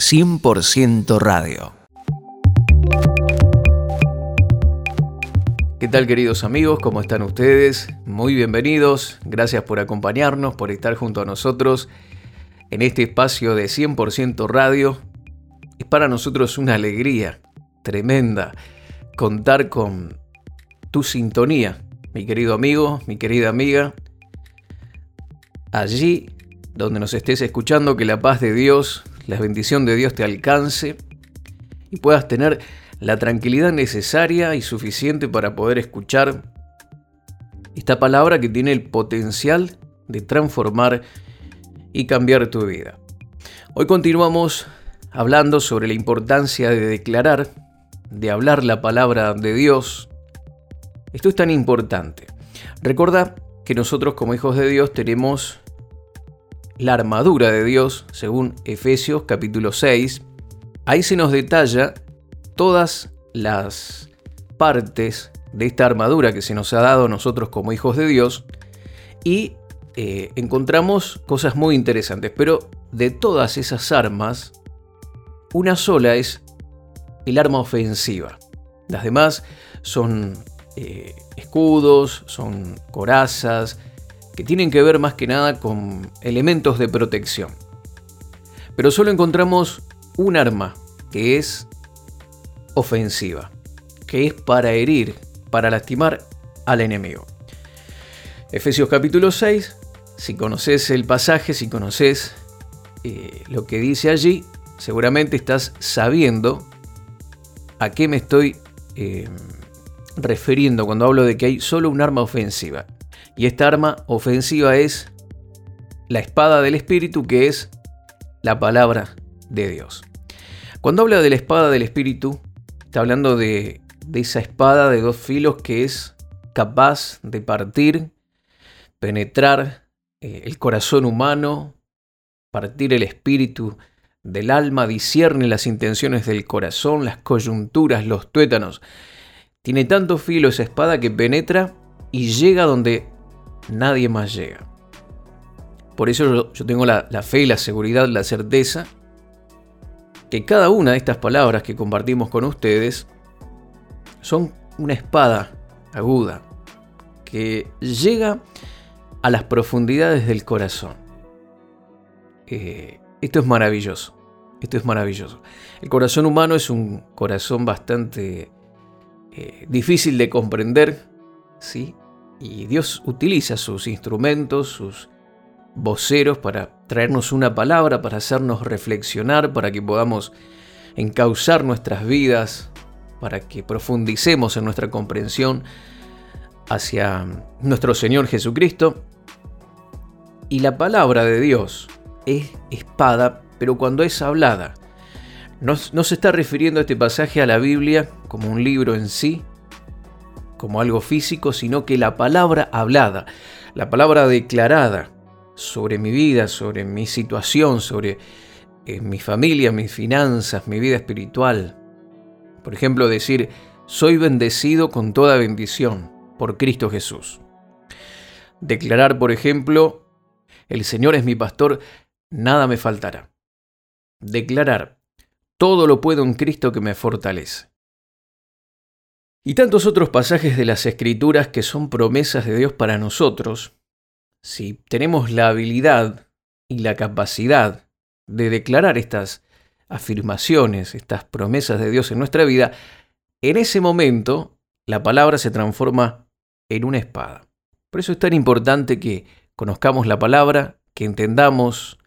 100% radio. ¿Qué tal queridos amigos? ¿Cómo están ustedes? Muy bienvenidos. Gracias por acompañarnos, por estar junto a nosotros en este espacio de 100% radio. Es para nosotros una alegría tremenda contar con tu sintonía, mi querido amigo, mi querida amiga. Allí donde nos estés escuchando, que la paz de Dios, la bendición de Dios te alcance y puedas tener la tranquilidad necesaria y suficiente para poder escuchar esta palabra que tiene el potencial de transformar y cambiar tu vida. Hoy continuamos hablando sobre la importancia de declarar, de hablar la palabra de Dios. Esto es tan importante. Recuerda que nosotros como hijos de Dios tenemos la armadura de Dios, según Efesios capítulo 6. Ahí se nos detalla todas las partes de esta armadura que se nos ha dado a nosotros como hijos de Dios y eh, encontramos cosas muy interesantes, pero de todas esas armas, una sola es el arma ofensiva. Las demás son eh, escudos, son corazas, que tienen que ver más que nada con elementos de protección. Pero solo encontramos un arma que es ofensiva, que es para herir, para lastimar al enemigo. Efesios capítulo 6, si conoces el pasaje, si conoces eh, lo que dice allí, seguramente estás sabiendo a qué me estoy eh, refiriendo cuando hablo de que hay solo un arma ofensiva. Y esta arma ofensiva es la espada del Espíritu, que es la palabra de Dios. Cuando habla de la espada del Espíritu, está hablando de, esa espada de dos filos que es capaz de partir, penetrar eh, el corazón humano, partir el espíritu del alma, discierne las intenciones del corazón, las coyunturas, los tuétanos. Tiene tanto filo esa espada que penetra y llega donde nadie más llega. Por eso yo, tengo la, fe, la seguridad, la certeza que cada una de estas palabras que compartimos con ustedes son una espada aguda que llega a las profundidades del corazón. Eh, esto es maravilloso. Esto es maravilloso. El corazón humano es un corazón bastante eh, difícil de comprender, ¿sí? Y Dios utiliza sus instrumentos, sus voceros para traernos una palabra, para hacernos reflexionar, para que podamos encauzar nuestras vidas, para que profundicemos en nuestra comprensión hacia nuestro Señor Jesucristo. Y la palabra de Dios es espada, pero cuando es hablada. No, se está refiriendo este pasaje a la Biblia como un libro en sí, como algo físico, sino que la palabra hablada, la palabra declarada sobre mi vida, sobre mi situación, sobre eh, mi familia, mis finanzas, mi vida espiritual. Por ejemplo, decir, soy bendecido con toda bendición por Cristo Jesús. Declarar, por ejemplo, el Señor es mi pastor, nada me faltará. Declarar, todo lo puedo en Cristo que me fortalece. Y tantos otros pasajes de las Escrituras que son promesas de Dios para nosotros, si tenemos la habilidad y la capacidad de declarar estas afirmaciones, estas promesas de Dios en nuestra vida, en ese momento la palabra se transforma en una espada. Por eso es tan importante que conozcamos la palabra, que entendamos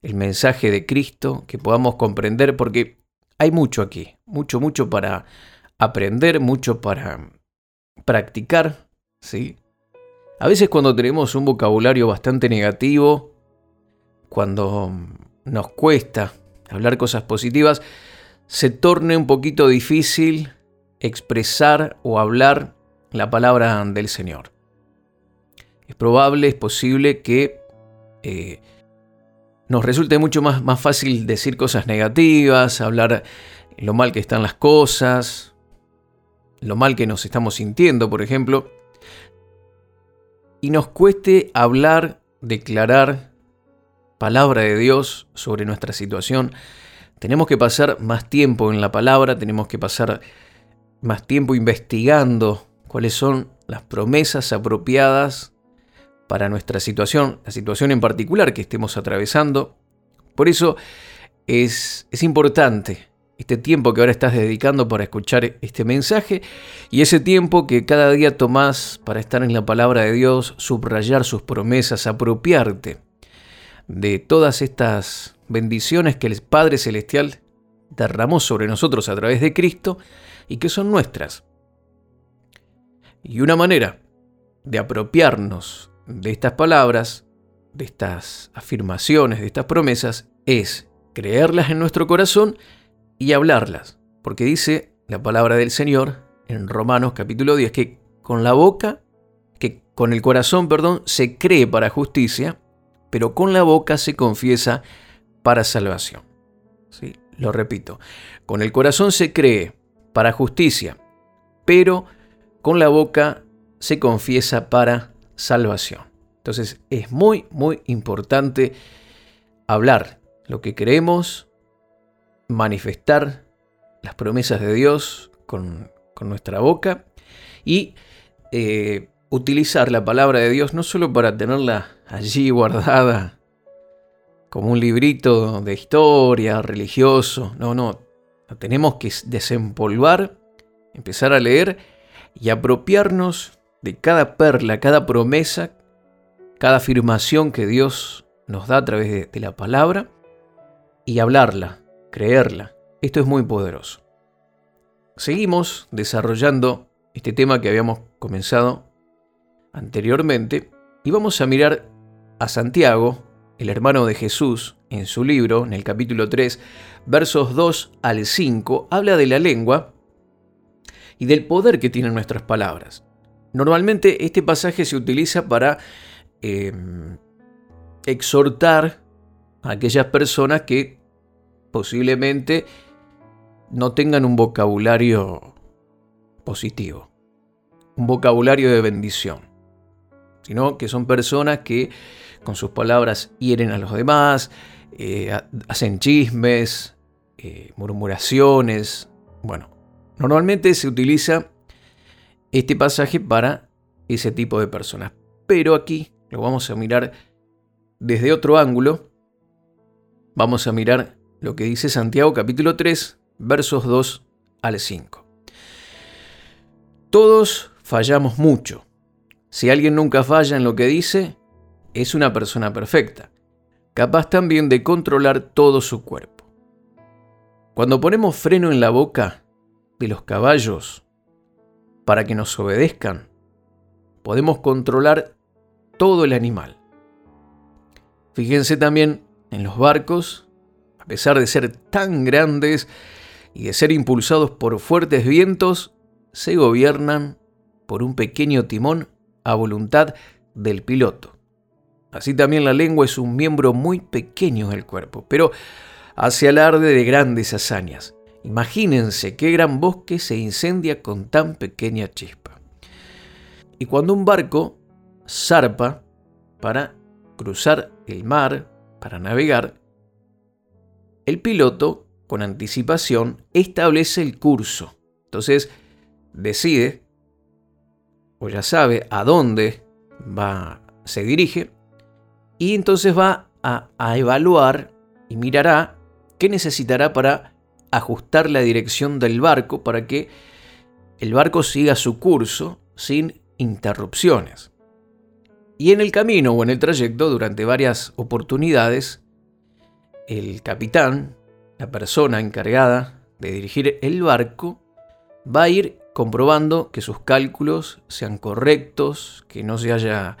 el mensaje de Cristo, que podamos comprender, porque hay mucho aquí, mucho, mucho para aprender, mucho para practicar, ¿sí? A veces cuando tenemos un vocabulario bastante negativo, cuando nos cuesta hablar cosas positivas, se torne un poquito difícil expresar o hablar la palabra del Señor. Es probable, es posible que eh, nos resulte mucho más, más fácil decir cosas negativas, hablar lo mal que están las cosas, lo mal que nos estamos sintiendo, por ejemplo, y nos cueste hablar, declarar palabra de Dios sobre nuestra situación, tenemos que pasar más tiempo en la palabra, tenemos que pasar más tiempo investigando cuáles son las promesas apropiadas para nuestra situación, la situación en particular que estemos atravesando. Por eso es, es importante este tiempo que ahora estás dedicando para escuchar este mensaje y ese tiempo que cada día tomás para estar en la palabra de Dios, subrayar sus promesas, apropiarte de todas estas bendiciones que el Padre Celestial derramó sobre nosotros a través de Cristo y que son nuestras. Y una manera de apropiarnos de estas palabras, de estas afirmaciones, de estas promesas, es creerlas en nuestro corazón y hablarlas. Porque dice la palabra del Señor en Romanos capítulo 10 que con la boca, que con el corazón, perdón, se cree para justicia, pero con la boca se confiesa para salvación. ¿Sí? Lo repito, con el corazón se cree para justicia, pero con la boca se confiesa para salvación. Entonces es muy, muy importante hablar lo que creemos, manifestar las promesas de Dios con, nuestra boca y eh, utilizar la palabra de Dios no solo para tenerla allí guardada como un librito de historia religioso, no, no, tenemos que desempolvar, empezar a leer y apropiarnos de cada perla, cada promesa, cada afirmación que Dios nos da a través de la palabra y hablarla, creerla. Esto es muy poderoso. Seguimos desarrollando este tema que habíamos comenzado anteriormente y vamos a mirar a Santiago, el hermano de Jesús, en su libro, en el capítulo 3, versos 2 al 5, habla de la lengua y del poder que tienen nuestras palabras. Normalmente este pasaje se utiliza para em, exhortar a aquellas personas que posiblemente no tengan un vocabulario positivo, un vocabulario de bendición, sino que son personas que con sus palabras hieren a los demás, eh, hacen chismes, eh, murmuraciones. Bueno, normalmente se utiliza este pasaje para ese tipo de personas, pero aquí lo vamos a mirar desde otro ángulo. Vamos a mirar lo que dice Santiago capítulo 3, versos 2 al 5. Todos fallamos mucho. Si alguien nunca falla en lo que dice, es una persona perfecta, capaz también de controlar todo su cuerpo. Cuando ponemos freno en la boca de los caballos para que nos obedezcan, podemos controlar todo el animal. Fíjense también en los barcos pesar de ser tan grandes y de ser impulsados por fuertes vientos, se gobiernan por un pequeño timón a voluntad del piloto. Así también la lengua es un miembro muy pequeño del cuerpo, pero hace alarde de grandes hazañas. Imagínense qué gran bosque se incendia con tan pequeña chispa. Y cuando un barco zarpa para cruzar el mar, para navegar, el piloto, con anticipación, establece el curso. Entonces, decide, o ya sabe a dónde va, se dirige, y entonces va a, a evaluar y mirará qué necesitará para ajustar la dirección del barco para que el barco siga su curso sin interrupciones. Y en el camino o en el trayecto, durante varias oportunidades, el capitán, la persona encargada de dirigir el barco, va a ir comprobando que sus cálculos sean correctos, que no se haya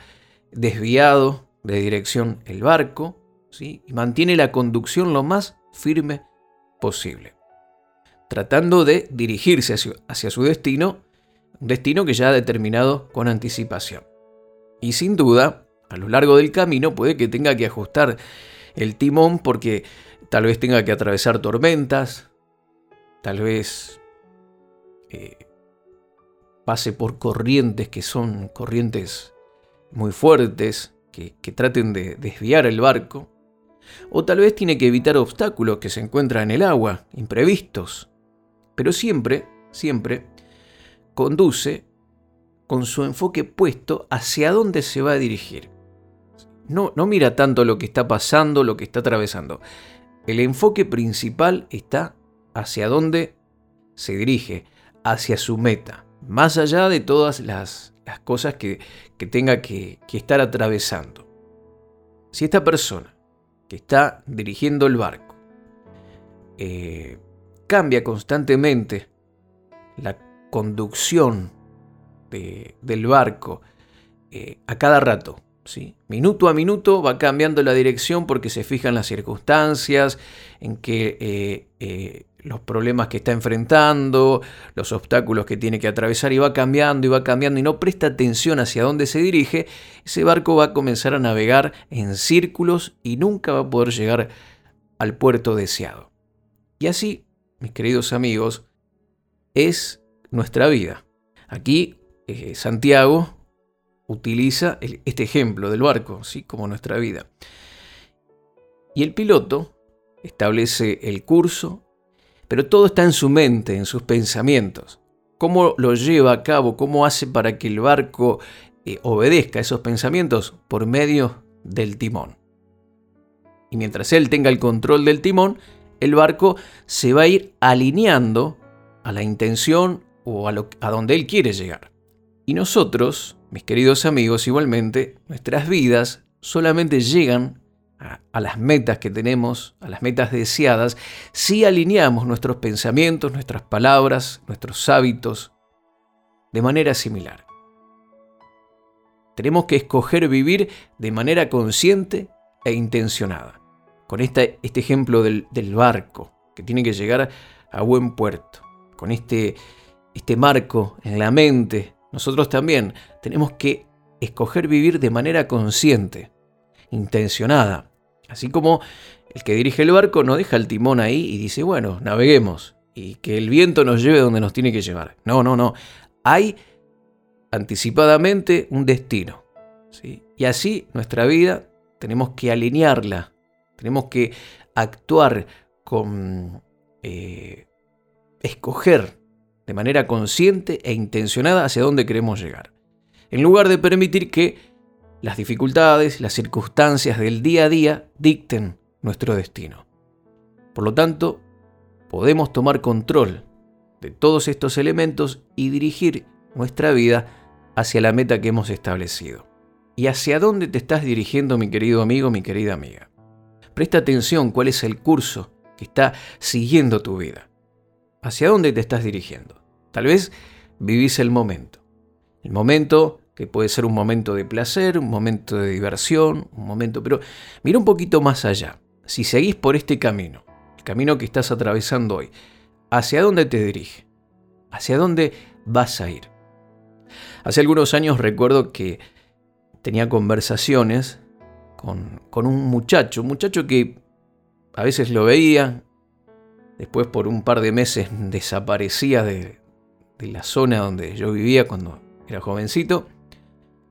desviado de dirección el barco, ¿sí? y mantiene la conducción lo más firme posible, tratando de dirigirse hacia, hacia su destino, un destino que ya ha determinado con anticipación. Y sin duda, a lo largo del camino puede que tenga que ajustar el timón porque tal vez tenga que atravesar tormentas, tal vez eh, pase por corrientes que son corrientes muy fuertes, que, que traten de desviar el barco. O tal vez tiene que evitar obstáculos que se encuentran en el agua, imprevistos. Pero siempre, siempre, conduce con su enfoque puesto hacia dónde se va a dirigir. No, no mira tanto lo que está pasando, lo que está atravesando. El enfoque principal está hacia dónde se dirige, hacia su meta, más allá de todas las, cosas que, tenga que, estar atravesando. Si esta persona que está dirigiendo el barco eh, cambia constantemente la conducción del barco eh, a cada rato, minuto a minuto va cambiando la dirección porque se fijan las circunstancias, en que eh, los problemas que está enfrentando, los obstáculos que tiene que atravesar y va cambiando y va cambiando y no presta atención hacia dónde se dirige, ese barco va a comenzar a navegar en círculos y nunca va a poder llegar al puerto deseado. Y así, mis queridos amigos, es nuestra vida. Aquí eh, Santiago utiliza este ejemplo del barco, así como nuestra vida. Y el piloto establece el curso, pero todo está en su mente, en sus pensamientos. ¿Cómo lo lleva a cabo? ¿Cómo hace para que el barco eh, obedezca esos pensamientos? Por medio del timón. Y mientras él tenga el control del timón, el barco se va a ir alineando a la intención o a, a donde él quiere llegar. Y nosotros, mis queridos amigos, igualmente, nuestras vidas solamente llegan a, las metas que tenemos, a las metas deseadas, si alineamos nuestros pensamientos, nuestras palabras, nuestros hábitos de manera similar. Tenemos que escoger vivir de manera consciente e intencionada. Con este, este ejemplo del, barco, que tiene que llegar a buen puerto. Con este, este marco en la mente, nosotros también tenemos que escoger vivir de manera consciente, intencionada, Así como el que dirige el barco no deja el timón ahí y dice, bueno, naveguemos y que el viento nos lleve donde nos tiene que llevar. No, no, no. Hay anticipadamente un destino. ¿sí? Y así nuestra vida tenemos que alinearla, tenemos que actuar con... Eh, escoger de manera consciente e intencionada hacia dónde queremos llegar. En lugar de permitir que las dificultades, las circunstancias del día a día dicten nuestro destino. Por lo tanto, podemos tomar control de todos estos elementos y dirigir nuestra vida hacia la meta que hemos establecido. ¿Y hacia dónde te estás dirigiendo, mi querido amigo, mi querida amiga? Presta atención cuál es el curso que está siguiendo tu vida. ¿Hacia dónde te estás dirigiendo? Tal vez vivís el momento. El momento que puede ser un momento de placer, un momento de diversión, un momento, pero mira un poquito más allá. Si seguís por este camino, el camino que estás atravesando hoy, ¿hacia dónde te dirige? ¿Hacia dónde vas a ir? Hace algunos años recuerdo que tenía conversaciones con, un muchacho, un muchacho que a veces lo veía, después por un par de meses desaparecía de, de la zona donde yo vivía cuando era jovencito.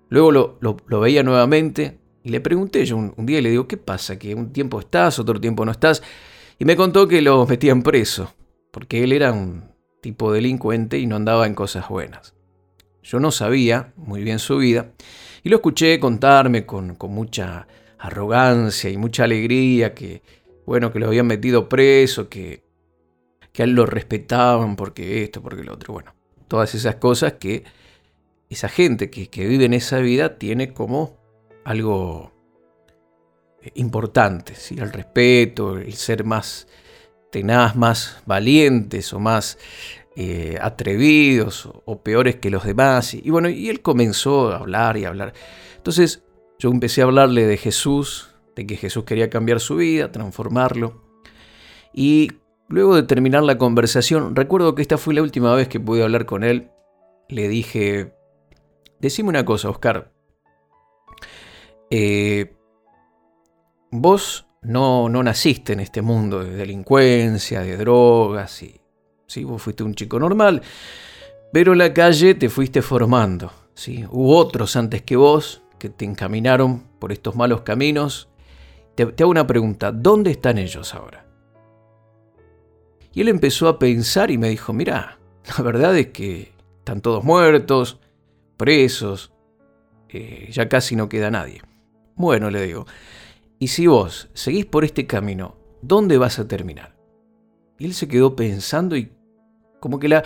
Luego lo, veía nuevamente y le pregunté yo un, día y le digo, ¿qué pasa? Que un tiempo estás, otro tiempo no estás. Y me contó que lo metían preso, porque él era un tipo delincuente y no andaba en cosas buenas. Yo no sabía muy bien su vida y lo escuché contarme con, mucha arrogancia y mucha alegría que, bueno, que lo habían metido preso, que, que a él lo respetaban porque esto, porque lo otro. Bueno, todas esas cosas que esa gente que, vive en esa vida tiene como algo eh, importante, el respeto, el ser más tenaz, más valientes o más eh, atrevidos o, peores que los demás. Y, bueno, y él comenzó a hablar y a hablar. Entonces yo empecé a hablarle de Jesús, de que Jesús quería cambiar su vida, transformarlo. Y luego de terminar la conversación, recuerdo que esta fue la última vez que pude hablar con él. Le dije, Decime una cosa, Oscar. Eh, vos no, no, naciste en este mundo de delincuencia, de drogas, y, ¿sí? vos fuiste un chico normal, pero en la calle te fuiste formando. ¿sí? Hubo otros antes que vos que te encaminaron por estos malos caminos, te, te hago una pregunta, ¿dónde están ellos ahora? Y él empezó a pensar y me dijo, mira, la verdad es que están todos muertos, presos, eh, ya casi no queda nadie. Bueno, le digo, y si vos seguís por este camino, ¿dónde vas a terminar? Y él se quedó pensando y como que la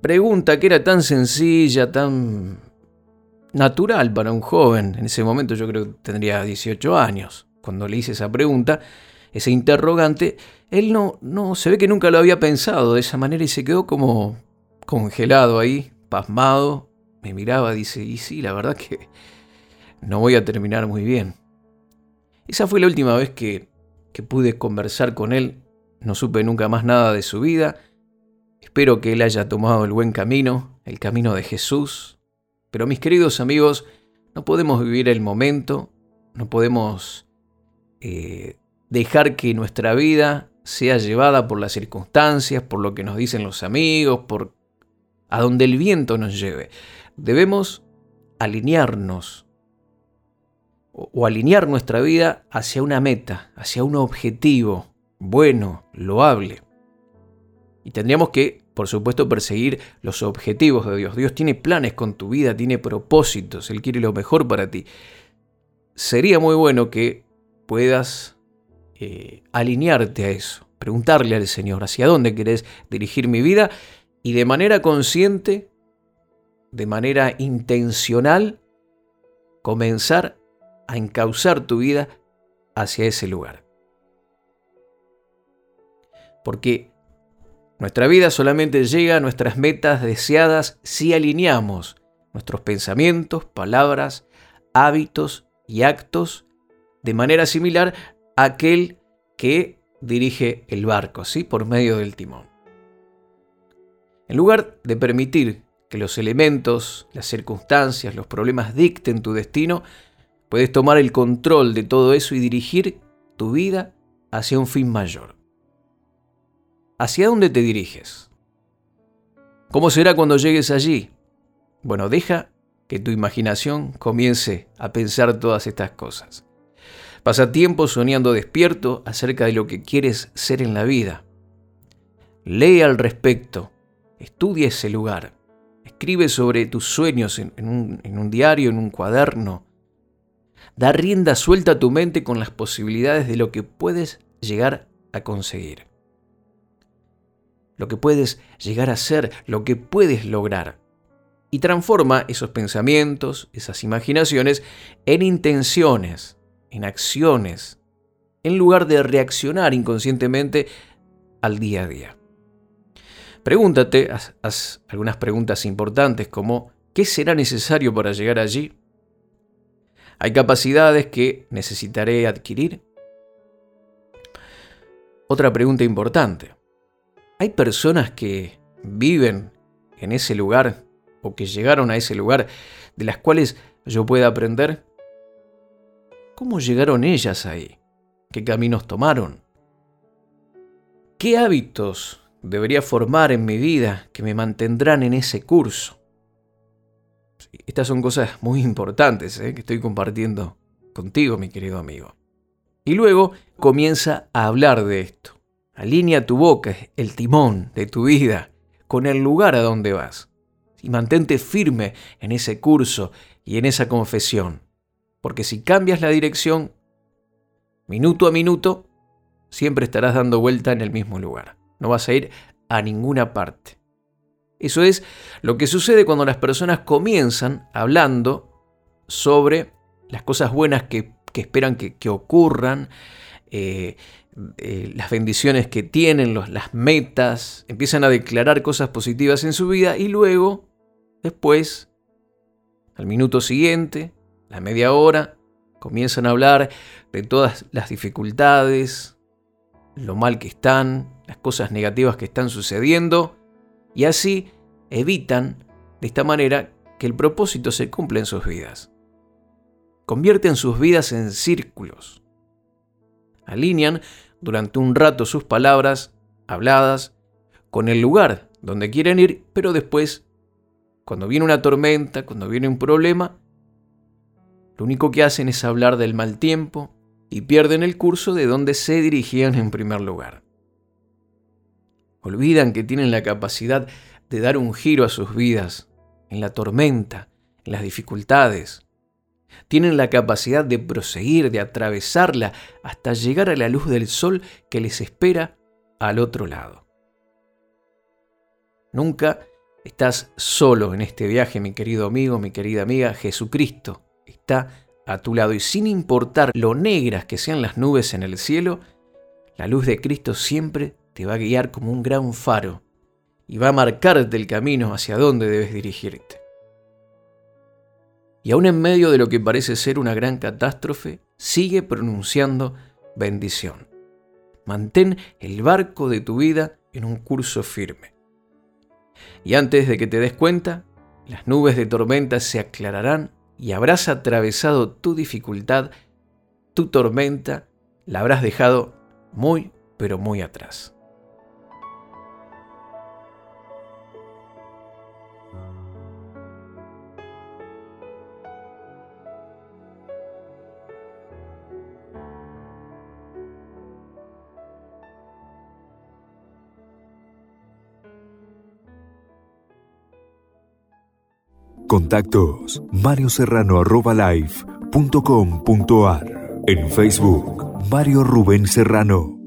pregunta que era tan sencilla, tan natural para un joven, en ese momento yo creo que tendría 18 años, cuando le hice esa pregunta, ese interrogante, él no, no se ve que nunca lo había pensado de esa manera y se quedó como congelado ahí, pasmado, me miraba, dice, y sí, la verdad que no voy a terminar muy bien. Esa fue la última vez que, que pude conversar con él, no supe nunca más nada de su vida, espero que él haya tomado el buen camino, el camino de Jesús, pero mis queridos amigos, no podemos vivir el momento, no podemos eh, dejar que nuestra vida sea llevada por las circunstancias, por lo que nos dicen los amigos, por a donde el viento nos lleve. Debemos alinearnos o, alinear nuestra vida hacia una meta, hacia un objetivo bueno, loable. Y tendríamos que, por supuesto, perseguir los objetivos de Dios. Dios tiene planes con tu vida, tiene propósitos, Él quiere lo mejor para ti. Sería muy bueno que puedas eh, alinearte a eso, preguntarle al Señor hacia dónde querés dirigir mi vida y de manera consciente, de manera intencional, comenzar a encauzar tu vida hacia ese lugar. Porque nuestra vida solamente llega a nuestras metas deseadas si alineamos nuestros pensamientos, palabras, hábitos y actos de manera similar aquel que dirige el barco, ¿sí? Por medio del timón. En lugar de permitir que los elementos, las circunstancias, los problemas dicten tu destino, puedes tomar el control de todo eso y dirigir tu vida hacia un fin mayor. ¿Hacia dónde te diriges? ¿Cómo será cuando llegues allí? Bueno, deja que tu imaginación comience a pensar todas estas cosas. Pasa tiempo soñando despierto acerca de lo que quieres ser en la vida. Lee al respecto, estudia ese lugar, escribe sobre tus sueños en, un, en un diario, en un cuaderno. Da rienda suelta a tu mente con las posibilidades de lo que puedes llegar a conseguir. Lo que puedes llegar a ser, lo que puedes lograr. Y transforma esos pensamientos, esas imaginaciones, en intenciones en acciones, en lugar de reaccionar inconscientemente al día a día. Pregúntate, haz, algunas preguntas importantes como ¿qué será necesario para llegar allí? ¿Hay capacidades que necesitaré adquirir? Otra pregunta importante. ¿Hay personas que viven en ese lugar o que llegaron a ese lugar de las cuales yo pueda aprender? ¿Cómo llegaron ellas ahí? ¿Qué caminos tomaron? ¿Qué hábitos debería formar en mi vida que me mantendrán en ese curso? Estas son cosas muy importantes ¿eh? que estoy compartiendo contigo, mi querido amigo. Y luego comienza a hablar de esto. Alinea tu boca, el timón de tu vida, con el lugar a donde vas. Y mantente firme en ese curso y en esa confesión. Porque si cambias la dirección, minuto a minuto, siempre estarás dando vuelta en el mismo lugar. No vas a ir a ninguna parte. Eso es lo que sucede cuando las personas comienzan hablando sobre las cosas buenas que, esperan que, ocurran, eh, eh, las bendiciones que tienen, las metas, empiezan a declarar cosas positivas en su vida y luego, después, al minuto siguiente, la media hora, comienzan a hablar de todas las dificultades, lo mal que están, las cosas negativas que están sucediendo, y así evitan de esta manera que el propósito se cumpla en sus vidas. Convierten sus vidas en círculos. Alinean durante un rato sus palabras habladas con el lugar donde quieren ir, pero después, cuando viene una tormenta, cuando viene un problema, lo único que hacen es hablar del mal tiempo, y pierden el curso de donde se dirigían en primer lugar. Olvidan que tienen la capacidad de dar un giro a sus vidas en la tormenta, en las dificultades. Tienen la capacidad de proseguir, de atravesarla hasta llegar a la luz del sol que les espera al otro lado. Nunca estás solo en este viaje, mi querido amigo, mi querida amiga. Jesucristo está a tu lado y sin importar lo negras que sean las nubes en el cielo, la luz de Cristo siempre te va a guiar como un gran faro y va a marcarte el camino hacia dónde debes dirigirte. Y aún en medio de lo que parece ser una gran catástrofe, sigue pronunciando bendición. Mantén el barco de tu vida en un curso firme. Y antes de que te des cuenta, las nubes de tormenta se aclararán y habrás atravesado tu dificultad, tu tormenta, la habrás dejado muy, pero muy atrás. Contactos marioserrano.live.com.ar En Facebook, Mario Rubén Serrano.